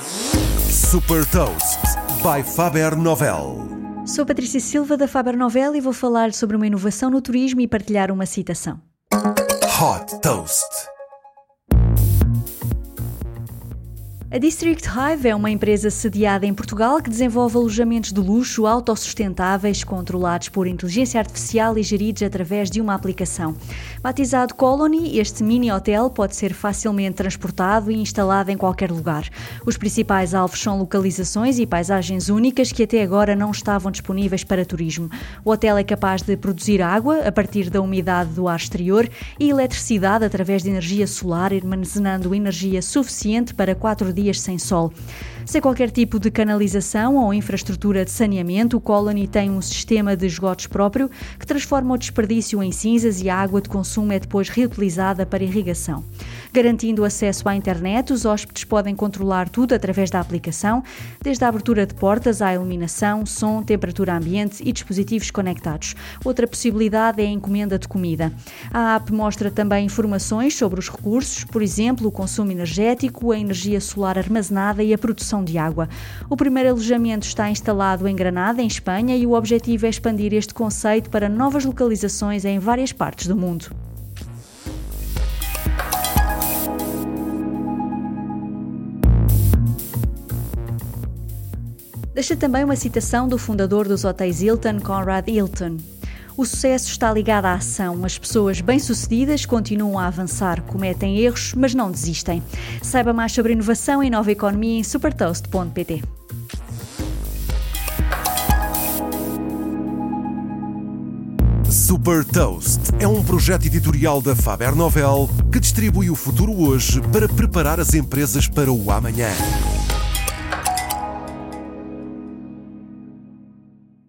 Super Toast by Faber Novel. Sou Patrícia Silva da Faber Novel e vou falar sobre uma inovação no turismo e partilhar uma citação. Hot Toast. A District Hive é uma empresa sediada em Portugal que desenvolve alojamentos de luxo autossustentáveis, controlados por inteligência artificial e geridos através de uma aplicação. Batizado Colony, este mini hotel pode ser facilmente transportado e instalado em qualquer lugar. Os principais alvos são localizações e paisagens únicas que até agora não estavam disponíveis para turismo. O hotel é capaz de produzir água a partir da umidade do ar exterior e eletricidade através de energia solar, armazenando energia suficiente para quatro dias sem sol. Sem qualquer tipo de canalização ou infraestrutura de saneamento, o Colony tem um sistema de esgotos próprio que transforma o desperdício em cinzas e a água de consumo é depois reutilizada para irrigação. Garantindo acesso à internet, os hóspedes podem controlar tudo através da aplicação, desde a abertura de portas à iluminação, som, temperatura ambiente e dispositivos conectados. Outra possibilidade é a encomenda de comida. A app mostra também informações sobre os recursos, por exemplo, o consumo energético, a energia solar armazenada e a produção de água. O primeiro alojamento está instalado em Granada, em Espanha, e o objetivo é expandir este conceito para novas localizações em várias partes do mundo. Deixa também uma citação do fundador dos hotéis Hilton, Conrad Hilton. O sucesso está ligado à ação. As pessoas bem-sucedidas continuam a avançar, cometem erros, mas não desistem. Saiba mais sobre inovação e nova economia em supertoast.pt. Super Toast é um projeto editorial da Faber Novel que distribui o futuro hoje para preparar as empresas para o amanhã.